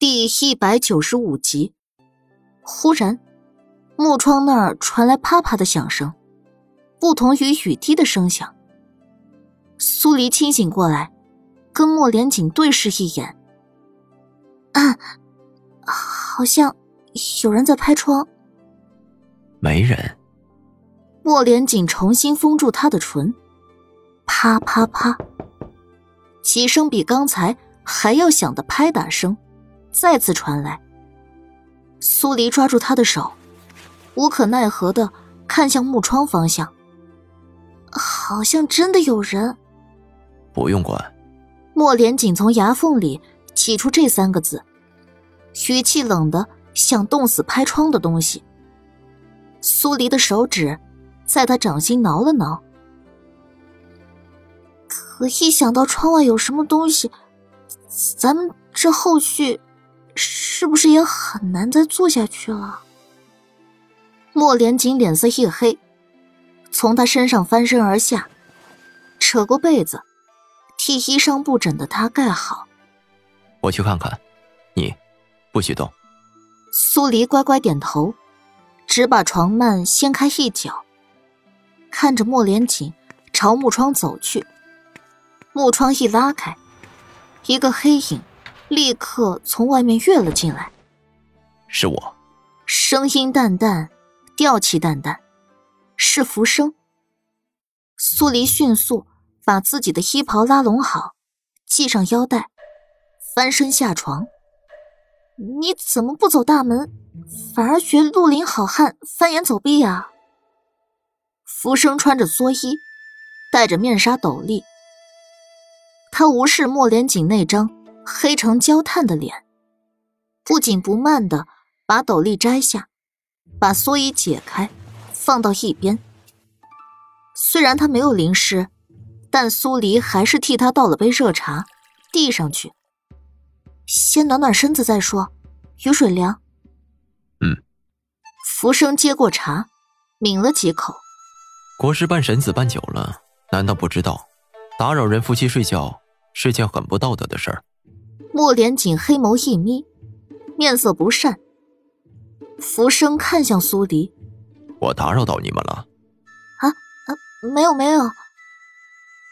第一百九十五集，忽然，木窗那儿传来啪啪的响声，不同于雨滴的声响。苏黎清醒过来，跟莫连锦对视一眼，啊，好像有人在拍窗。没人。莫连锦重新封住他的唇，啪啪啪，几声比刚才还要响的拍打声。再次传来，苏黎抓住他的手，无可奈何的看向木窗方向，好像真的有人。不用管。莫连锦从牙缝里挤出这三个字，语气冷的像冻死拍窗的东西。苏黎的手指在他掌心挠了挠，可一想到窗外有什么东西，咱们这后续……是不是也很难再做下去了？莫连锦脸色一黑，从他身上翻身而下，扯过被子，替衣裳不整的他盖好。我去看看，你不许动。苏黎乖乖点头，只把床幔掀开一角，看着莫连锦朝木窗走去。木窗一拉开，一个黑影。立刻从外面跃了进来，是我，声音淡淡，调气淡淡，是浮生。苏黎迅速把自己的衣袍拉拢好，系上腰带，翻身下床。你怎么不走大门，反而学绿林好汉翻檐走壁啊？浮生穿着蓑衣，戴着面纱斗笠，他无视莫连锦那张。黑成焦炭的脸，不紧不慢的把斗笠摘下，把蓑衣解开，放到一边。虽然他没有淋湿，但苏黎还是替他倒了杯热茶，递上去。先暖暖身子再说，雨水凉。嗯。浮生接过茶，抿了几口。国师办神子办久了，难道不知道打扰人夫妻睡觉是件很不道德的事儿？莫连锦黑眸一眯，面色不善。浮生看向苏黎：“我打扰到你们了？”“啊啊，没有没有。”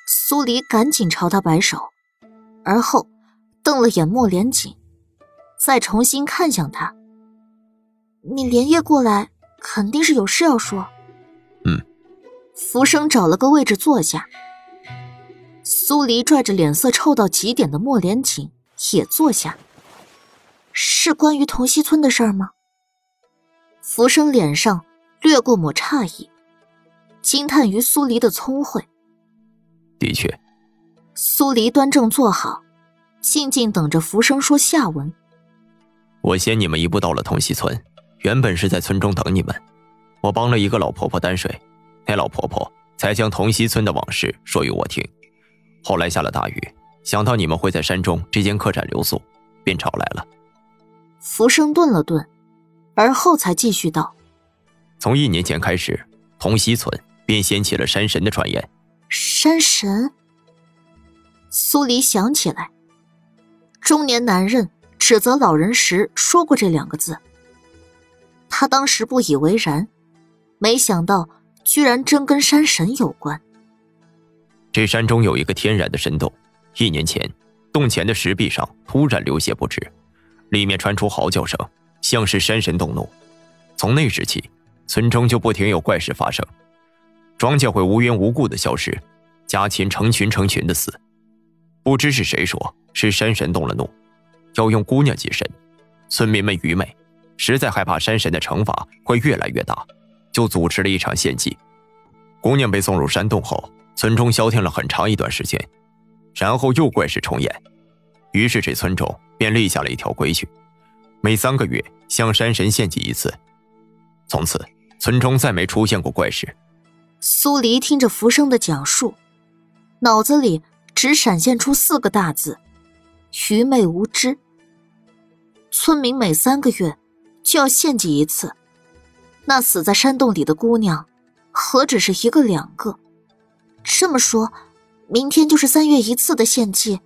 苏黎赶紧朝他摆手，而后瞪了眼莫连锦，再重新看向他：“你连夜过来，肯定是有事要说。”“嗯。”浮生找了个位置坐下。苏黎拽着脸色臭到极点的莫连锦。也坐下。是关于同溪村的事儿吗？浮生脸上掠过抹诧异，惊叹于苏黎的聪慧。的确。苏黎端正坐好，静静等着浮生说下文。我先你们一步到了同溪村，原本是在村中等你们。我帮了一个老婆婆担水，那老婆婆才将同溪村的往事说与我听。后来下了大雨。想到你们会在山中这间客栈留宿，便找来了。浮生顿了顿，而后才继续道：“从一年前开始，同溪村便掀起了山神的传言。”山神。苏黎想起来，中年男人指责老人时说过这两个字。他当时不以为然，没想到居然真跟山神有关。这山中有一个天然的神洞。一年前，洞前的石壁上突然流血不止，里面传出嚎叫声，像是山神动怒。从那时起，村中就不停有怪事发生，庄稼会无缘无故的消失，家禽成群成群的死。不知是谁说，是山神动了怒，要用姑娘祭神。村民们愚昧，实在害怕山神的惩罚会越来越大，就组织了一场献祭。姑娘被送入山洞后，村中消停了很长一段时间。然后又怪事重演，于是这村中便立下了一条规矩：每三个月向山神献祭一次。从此，村中再没出现过怪事。苏黎听着浮生的讲述，脑子里只闪现出四个大字：愚昧无知。村民每三个月就要献祭一次，那死在山洞里的姑娘，何止是一个两个？这么说。明天就是三月一次的献祭，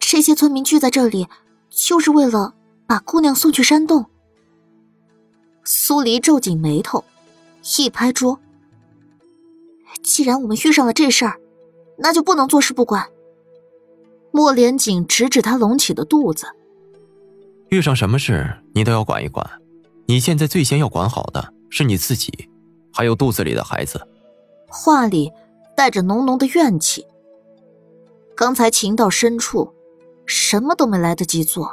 这些村民聚在这里，就是为了把姑娘送去山洞。苏黎皱紧眉头，一拍桌：“既然我们遇上了这事儿，那就不能坐视不管。”莫连锦指指他隆起的肚子：“遇上什么事，你都要管一管。你现在最先要管好的是你自己，还有肚子里的孩子。”话里带着浓浓的怨气。刚才情到深处，什么都没来得及做，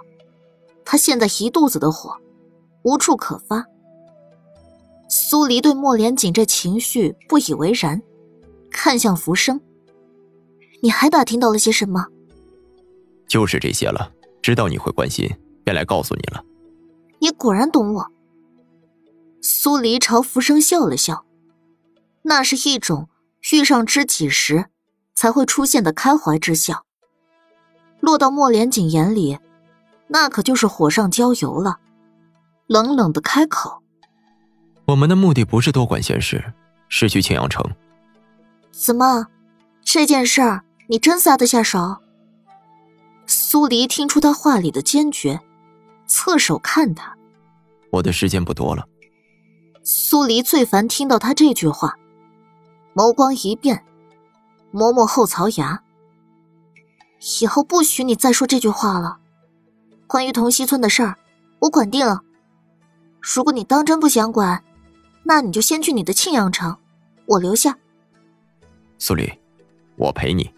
他现在一肚子的火，无处可发。苏黎对莫连锦这情绪不以为然，看向浮生：“你还打听到了些什么？”“就是这些了，知道你会关心，便来告诉你了。”“你果然懂我。”苏黎朝浮生笑了笑，那是一种遇上知己时。才会出现的开怀之笑，落到莫连锦眼里，那可就是火上浇油了。冷冷的开口：“我们的目的不是多管闲事，是去青阳城。”怎么，这件事儿你真撒得下手？苏黎听出他话里的坚决，侧手看他：“我的时间不多了。”苏黎最烦听到他这句话，眸光一变。磨磨后槽牙，以后不许你再说这句话了。关于同溪村的事儿，我管定了。如果你当真不想管，那你就先去你的庆阳城，我留下。苏黎，我陪你。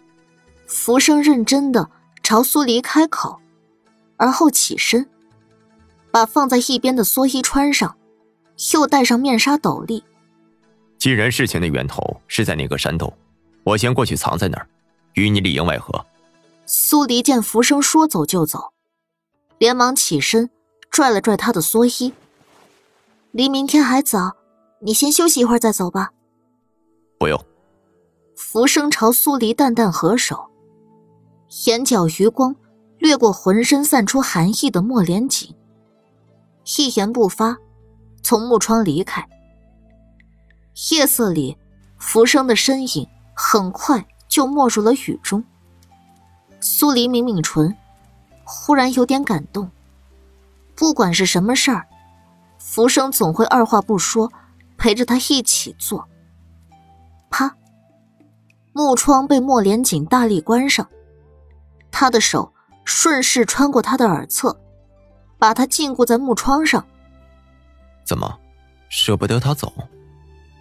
浮生认真的朝苏黎开口，而后起身，把放在一边的蓑衣穿上，又戴上面纱斗笠。既然事情的源头是在那个山洞。我先过去藏在那儿，与你里应外合。苏黎见浮生说走就走，连忙起身拽了拽他的蓑衣。离明天还早，你先休息一会儿再走吧。不用。浮生朝苏黎淡淡合手，眼角余光掠过浑身散出寒意的莫连锦，一言不发，从木窗离开。夜色里，浮生的身影。很快就没入了雨中。苏黎抿抿唇，忽然有点感动。不管是什么事儿，浮生总会二话不说，陪着他一起做。啪，木窗被莫连锦大力关上，他的手顺势穿过他的耳侧，把他禁锢在木窗上。怎么，舍不得他走？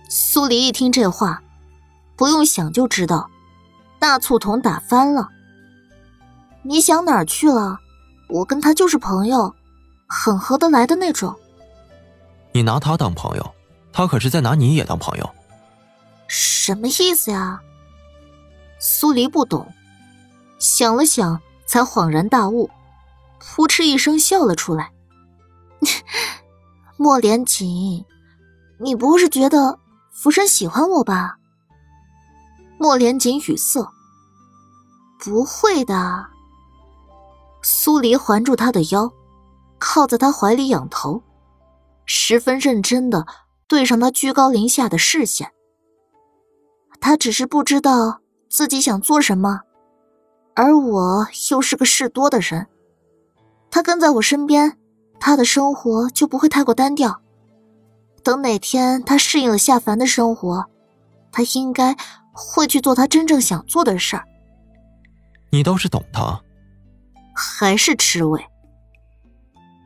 苏黎一听这话。不用想就知道，大醋桶打翻了。你想哪儿去了？我跟他就是朋友，很合得来的那种。你拿他当朋友，他可是在拿你也当朋友。什么意思呀？苏黎不懂，想了想，才恍然大悟，扑哧一声笑了出来。莫连锦，你不会是觉得浮生喜欢我吧？莫连锦语塞，不会的。苏黎环住他的腰，靠在他怀里仰头，十分认真的对上他居高临下的视线。他只是不知道自己想做什么，而我又是个事多的人，他跟在我身边，他的生活就不会太过单调。等哪天他适应了下凡的生活，他应该。会去做他真正想做的事儿。你倒是懂他，还是吃味？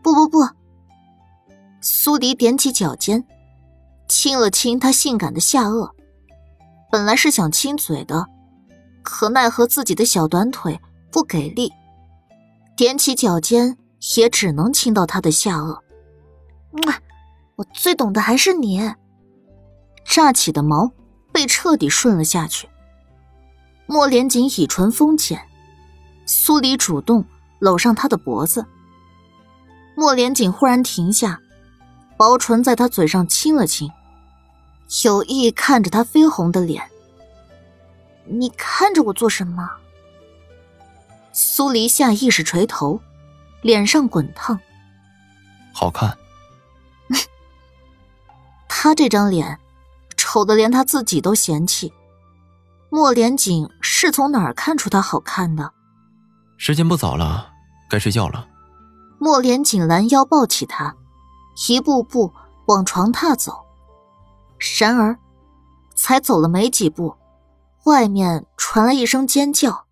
不不不！苏迪踮起脚尖，亲了亲他性感的下颚。本来是想亲嘴的，可奈何自己的小短腿不给力，踮起脚尖也只能亲到他的下颚。我最懂的还是你，炸起的毛。被彻底顺了下去。莫连锦以唇封浅，苏黎主动搂上他的脖子。莫连锦忽然停下，薄唇在他嘴上亲了亲，有意看着他绯红的脸。你看着我做什么？苏黎下意识垂头，脸上滚烫。好看。他这张脸。丑的连他自己都嫌弃，莫连锦是从哪儿看出他好看的？时间不早了，该睡觉了。莫连锦拦腰抱起他，一步步往床榻走。然而，才走了没几步，外面传来一声尖叫。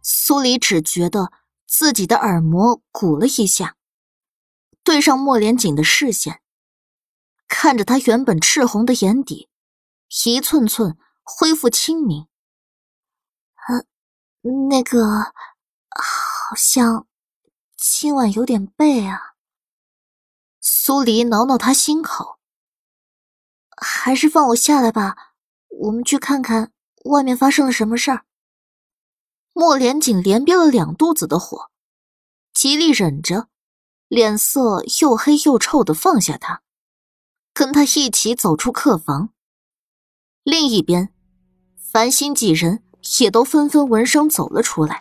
苏黎只觉得自己的耳膜鼓了一下，对上莫连锦的视线，看着他原本赤红的眼底，一寸寸恢复清明。呃，那个。好像今晚有点背啊。苏黎挠挠他心口，还是放我下来吧，我们去看看外面发生了什么事儿。莫连锦连憋了两肚子的火，极力忍着，脸色又黑又臭的放下他，跟他一起走出客房。另一边，繁星几人也都纷纷闻声走了出来。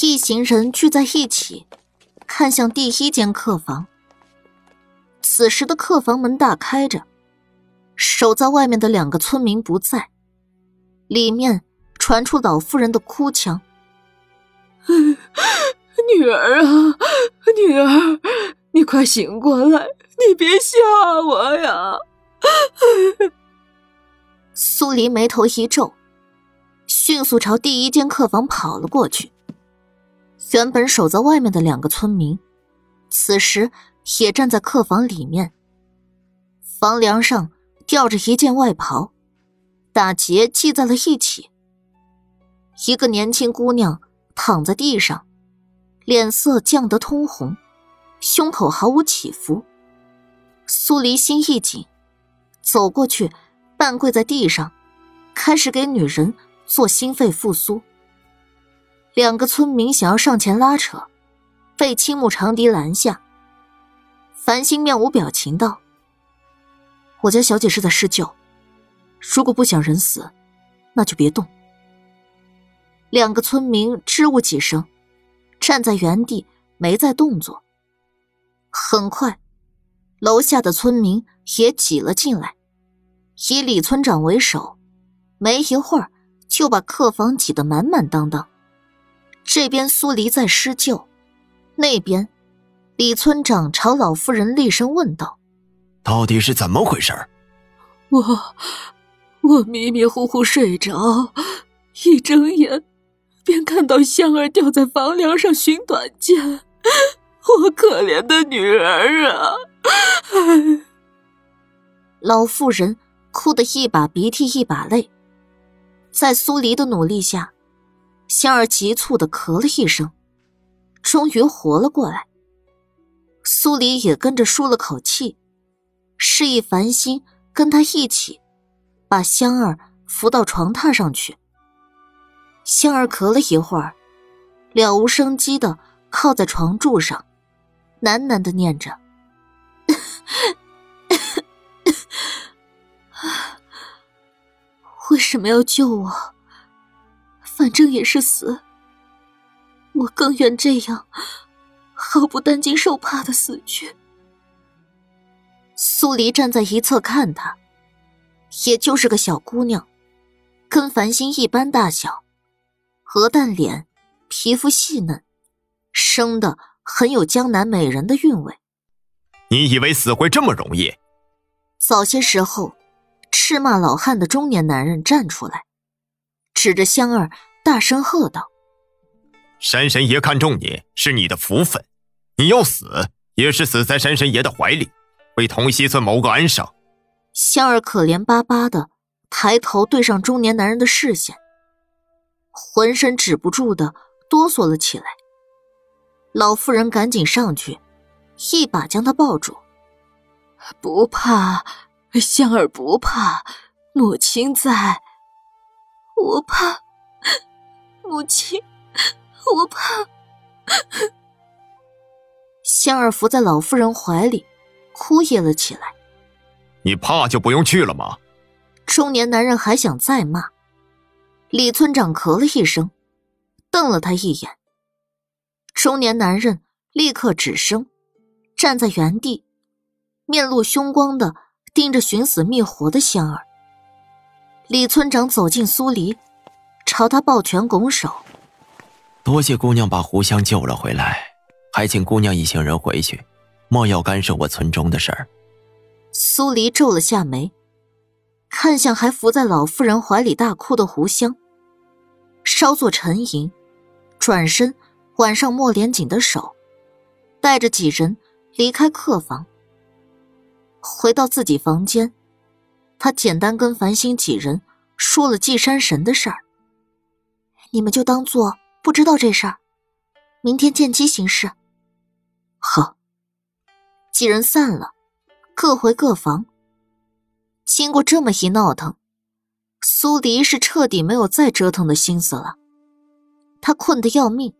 一行人聚在一起，看向第一间客房。此时的客房门大开着，守在外面的两个村民不在，里面传出老妇人的哭腔：“女儿啊，女儿，你快醒过来，你别吓我呀！”苏黎眉头一皱，迅速朝第一间客房跑了过去。原本守在外面的两个村民，此时也站在客房里面。房梁上吊着一件外袍，打结系在了一起。一个年轻姑娘躺在地上，脸色降得通红，胸口毫无起伏。苏黎心一紧，走过去，半跪在地上，开始给女人做心肺复苏。两个村民想要上前拉扯，被青木长笛拦下。繁星面无表情道：“我家小姐是在施救，如果不想人死，那就别动。”两个村民支吾几声，站在原地没再动作。很快，楼下的村民也挤了进来，以李村长为首，没一会儿就把客房挤得满满当当。这边苏黎在施救，那边李村长朝老妇人厉声问道：“到底是怎么回事？”我我迷迷糊糊睡着，一睁眼便看到香儿吊在房梁上寻短见，我可怜的女儿啊！老妇人哭得一把鼻涕一把泪，在苏黎的努力下。香儿急促的咳了一声，终于活了过来。苏黎也跟着舒了口气，示意繁星跟他一起把香儿扶到床榻上去。香儿咳了一会儿，了无生机的靠在床柱上，喃喃的念着：“为什么要救我？”反正也是死，我更愿这样毫不担惊受怕的死去。苏黎站在一侧看他，也就是个小姑娘，跟繁星一般大小，鹅蛋脸，皮肤细嫩，生的很有江南美人的韵味。你以为死会这么容易？早些时候，斥骂老汉的中年男人站出来，指着香儿。大声喝道：“山神爷看中你是你的福分，你要死也是死在山神爷的怀里，为同溪村谋个安生。”香儿可怜巴巴的抬头对上中年男人的视线，浑身止不住的哆嗦了起来。老妇人赶紧上去，一把将他抱住：“不怕，香儿不怕，母亲在。我怕。”母亲，我怕。香儿伏在老妇人怀里，哭噎了起来。你怕就不用去了吗？中年男人还想再骂，李村长咳了一声，瞪了他一眼。中年男人立刻止声，站在原地，面露凶光的盯着寻死觅活的仙儿。李村长走进苏黎。朝他抱拳拱手，多谢姑娘把胡香救了回来，还请姑娘一行人回去，莫要干涉我村中的事儿。苏黎皱了下眉，看向还伏在老妇人怀里大哭的胡香，稍作沉吟，转身挽上莫连锦的手，带着几人离开客房，回到自己房间。他简单跟繁星几人说了祭山神的事儿，你们就当做。不知道这事儿，明天见机行事。好，几人散了，各回各房。经过这么一闹腾，苏黎是彻底没有再折腾的心思了。他困得要命，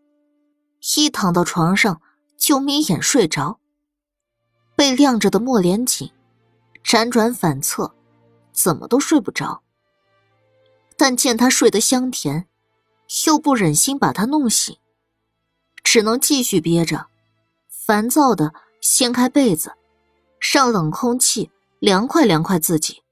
一躺到床上就眯眼睡着。被晾着的莫连锦辗转反侧，怎么都睡不着。但见他睡得香甜。又不忍心把他弄醒，只能继续憋着，烦躁的掀开被子，让冷空气凉快凉快自己。